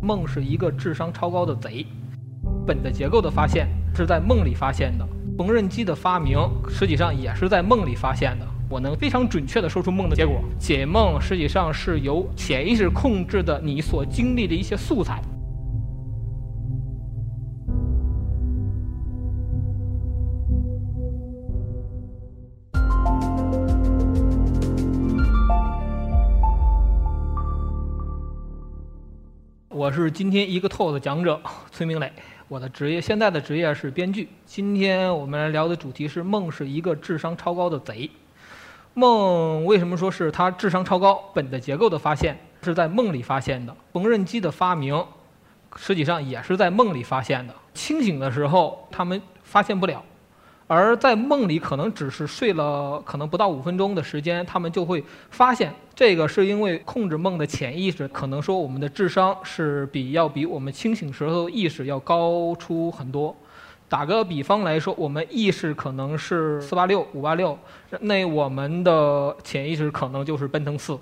梦是一个智商超高的贼。本的结构的发现是在梦里发现的，缝纫机的发明实际上也是在梦里发现的。我能非常准确地说出梦的结果。解梦实际上是由潜意识控制的你所经历的一些素材。我是今天一个透的讲者 崔明磊，我的职业现在的职业是编剧。今天我们来聊的主题是梦是一个智商超高的贼。梦为什么说是他智商超高？本的结构的发现是在梦里发现的，缝纫机的发明实际上也是在梦里发现的。清醒的时候他们发现不了。而在梦里，可能只是睡了可能不到五分钟的时间，他们就会发现这个是因为控制梦的潜意识，可能说我们的智商是比要比我们清醒时候意识要高出很多。打个比方来说，我们意识可能是四八六、五八六，那我们的潜意识可能就是奔腾四，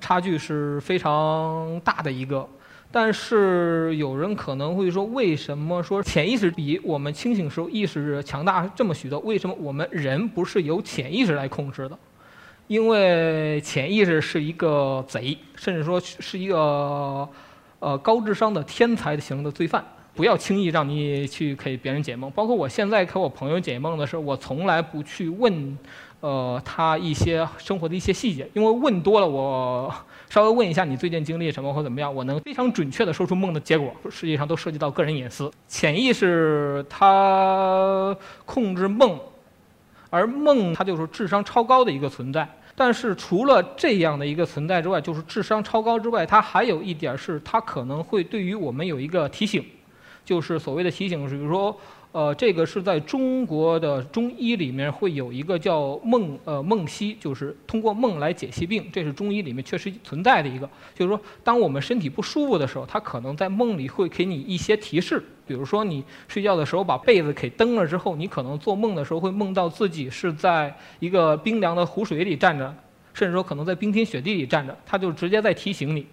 差距是非常大的一个。但是有人可能会说，为什么说潜意识比我们清醒时候意识强大这么许多？为什么我们人不是由潜意识来控制的？因为潜意识是一个贼，甚至说是一个呃高智商的天才型的罪犯。不要轻易让你去给别人解梦。包括我现在给我朋友解梦的时候，我从来不去问。呃，他一些生活的一些细节，因为问多了，我稍微问一下你最近经历什么或怎么样，我能非常准确的说出梦的结果，实际上都涉及到个人隐私。潜意识它控制梦，而梦它就是智商超高的一个存在。但是除了这样的一个存在之外，就是智商超高之外，它还有一点是它可能会对于我们有一个提醒，就是所谓的提醒是，比如说。呃，这个是在中国的中医里面会有一个叫梦，呃，梦析，就是通过梦来解析病，这是中医里面确实存在的一个。就是说，当我们身体不舒服的时候，它可能在梦里会给你一些提示，比如说你睡觉的时候把被子给蹬了之后，你可能做梦的时候会梦到自己是在一个冰凉的湖水里站着，甚至说可能在冰天雪地里站着，他就直接在提醒你。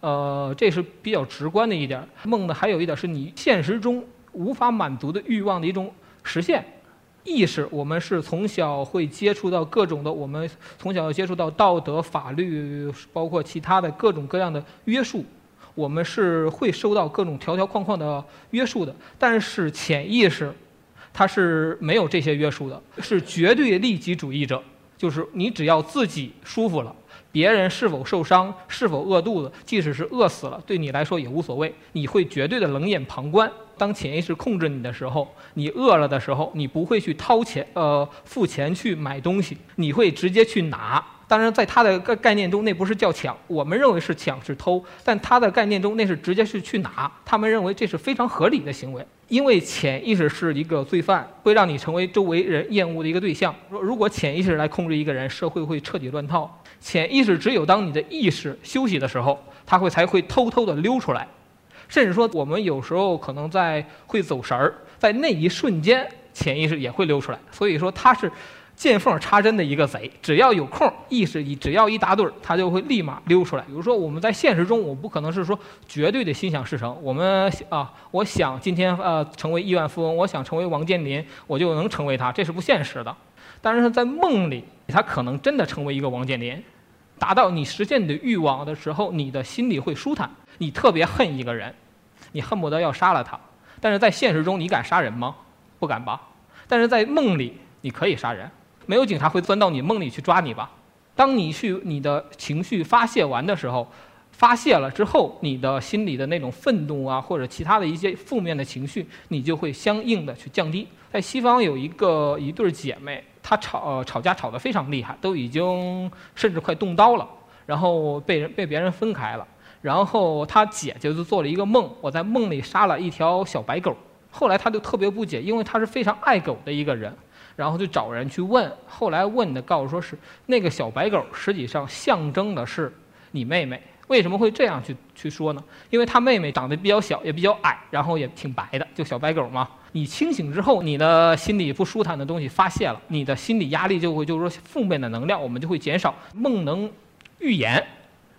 呃，这是比较直观的一点。梦呢，还有一点是你现实中。无法满足的欲望的一种实现，意识我们是从小会接触到各种的，我们从小要接触到道德、法律，包括其他的各种各样的约束，我们是会受到各种条条框框的约束的。但是潜意识，它是没有这些约束的，是绝对利己主义者，就是你只要自己舒服了。别人是否受伤，是否饿肚子，即使是饿死了，对你来说也无所谓。你会绝对的冷眼旁观。当潜意识控制你的时候，你饿了的时候，你不会去掏钱，呃，付钱去买东西，你会直接去拿。当然，在他的概概念中，那不是叫抢，我们认为是抢是偷，但他的概念中那是直接是去拿。他们认为这是非常合理的行为，因为潜意识是一个罪犯，会让你成为周围人厌恶的一个对象。说如果潜意识来控制一个人，社会会彻底乱套。潜意识只有当你的意识休息的时候，它会才会偷偷的溜出来，甚至说我们有时候可能在会走神儿，在那一瞬间，潜意识也会溜出来。所以说它是见缝插针的一个贼，只要有空，意识一只要一打盹儿，它就会立马溜出来。比如说我们在现实中，我不可能是说绝对的心想事成。我们啊，我想今天呃成为亿万富翁，我想成为王健林，我就能成为他，这是不现实的。但是在梦里，他可能真的成为一个王健林，达到你实现你的欲望的时候，你的心里会舒坦。你特别恨一个人，你恨不得要杀了他。但是在现实中，你敢杀人吗？不敢吧。但是在梦里，你可以杀人，没有警察会钻到你梦里去抓你吧？当你去你的情绪发泄完的时候，发泄了之后，你的心里的那种愤怒啊，或者其他的一些负面的情绪，你就会相应的去降低。在西方有一个一对姐妹。她吵吵架吵得非常厉害，都已经甚至快动刀了，然后被人被别人分开了。然后她姐姐就做了一个梦，我在梦里杀了一条小白狗。后来她就特别不解，因为她是非常爱狗的一个人，然后就找人去问。后来问的告诉说是那个小白狗实际上象征的是你妹妹。为什么会这样去去说呢？因为他妹妹长得比较小，也比较矮，然后也挺白的，就小白狗嘛。你清醒之后，你的心里不舒坦的东西发泄了，你的心理压力就会就是说负面的能量，我们就会减少。梦能预言，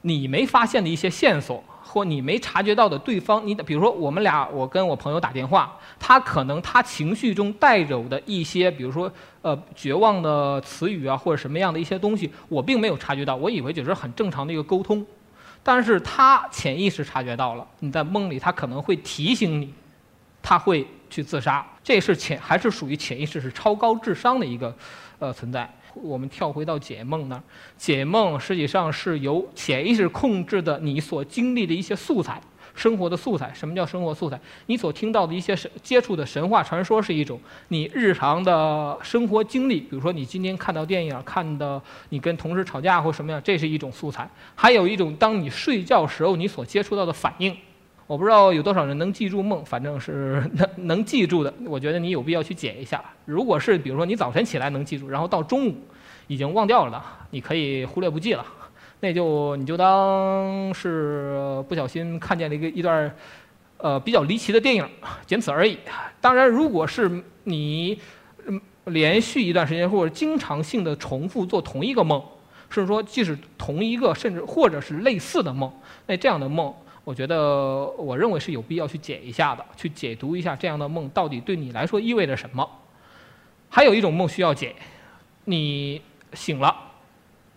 你没发现的一些线索，或你没察觉到的对方，你比如说我们俩，我跟我朋友打电话，他可能他情绪中带有的一些，比如说呃绝望的词语啊，或者什么样的一些东西，我并没有察觉到，我以为只是很正常的一个沟通，但是他潜意识察觉到了，你在梦里他可能会提醒你，他会去自杀，这是潜还是属于潜意识是超高智商的一个呃存在。我们跳回到解梦那儿，解梦实际上是由潜意识控制的你所经历的一些素材，生活的素材。什么叫生活素材？你所听到的一些神接触的神话传说是一种，你日常的生活经历，比如说你今天看到电影，看的你跟同事吵架或什么样，这是一种素材。还有一种，当你睡觉时候你所接触到的反应。我不知道有多少人能记住梦，反正是 能能记住的。我觉得你有必要去解一下。如果是比如说你早晨起来能记住，然后到中午已经忘掉了的，你可以忽略不计了。那就你就当是不小心看见了一个一段呃比较离奇的电影，仅此而已。当然，如果是你连续一段时间或者经常性的重复做同一个梦，甚至说即使同一个甚至或者是类似的梦，那这样的梦。我觉得，我认为是有必要去解一下的，去解读一下这样的梦到底对你来说意味着什么。还有一种梦需要解，你醒了，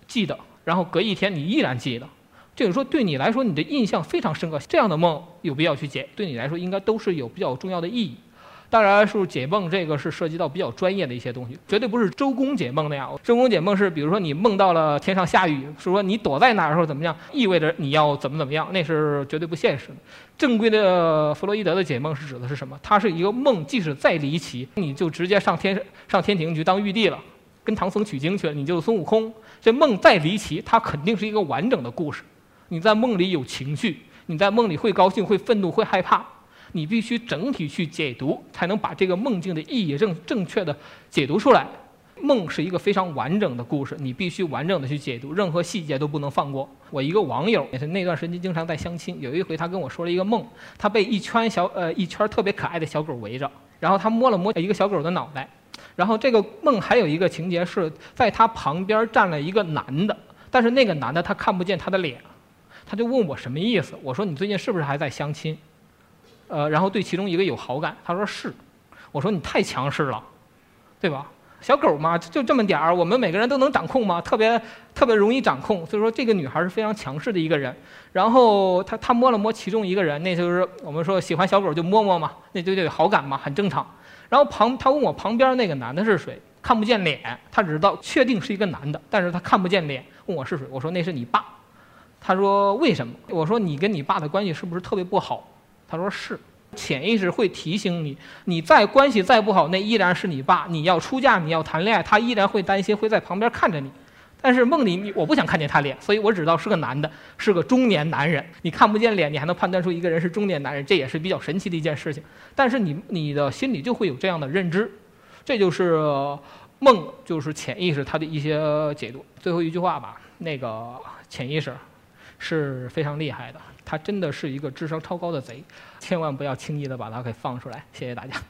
记得，然后隔一天你依然记得，就是说对你来说你的印象非常深刻。这样的梦有必要去解，对你来说应该都是有比较重要的意义。当然是解梦，这个是涉及到比较专业的一些东西，绝对不是周公解梦那样。周公解梦是，比如说你梦到了天上下雨，是说你躲在哪儿或怎么样，意味着你要怎么怎么样，那是绝对不现实的。正规的弗洛伊德的解梦是指的是什么？它是一个梦，即使再离奇，你就直接上天上天庭去当玉帝了，跟唐僧取经去了，你就是孙悟空。这梦再离奇，它肯定是一个完整的故事。你在梦里有情绪，你在梦里会高兴、会愤怒、会害怕。你必须整体去解读，才能把这个梦境的意义正正确的解读出来。梦是一个非常完整的故事，你必须完整的去解读，任何细节都不能放过。我一个网友也是那段时间经常在相亲，有一回他跟我说了一个梦，他被一圈小呃一圈特别可爱的小狗围着，然后他摸了摸一个小狗的脑袋，然后这个梦还有一个情节是在他旁边站了一个男的，但是那个男的他看不见他的脸，他就问我什么意思？我说你最近是不是还在相亲？呃，然后对其中一个有好感，他说是，我说你太强势了，对吧？小狗嘛，就这么点儿，我们每个人都能掌控吗？特别特别容易掌控，所以说这个女孩是非常强势的一个人。然后他他摸了摸其中一个人，那就是我们说喜欢小狗就摸摸嘛，那就有好感嘛，很正常。然后旁他问我旁边那个男的是谁，看不见脸，他只知道确定是一个男的，但是他看不见脸，问我是谁，我说那是你爸。他说为什么？我说你跟你爸的关系是不是特别不好？他说是，潜意识会提醒你，你再关系再不好，那依然是你爸。你要出嫁，你要谈恋爱，他依然会担心，会在旁边看着你。但是梦里，我不想看见他脸，所以我只知道是个男的，是个中年男人。你看不见脸，你还能判断出一个人是中年男人，这也是比较神奇的一件事情。但是你你的心里就会有这样的认知，这就是梦，就是潜意识它的一些解读。最后一句话吧，那个潜意识是非常厉害的。他真的是一个智商超高的贼，千万不要轻易的把他给放出来。谢谢大家。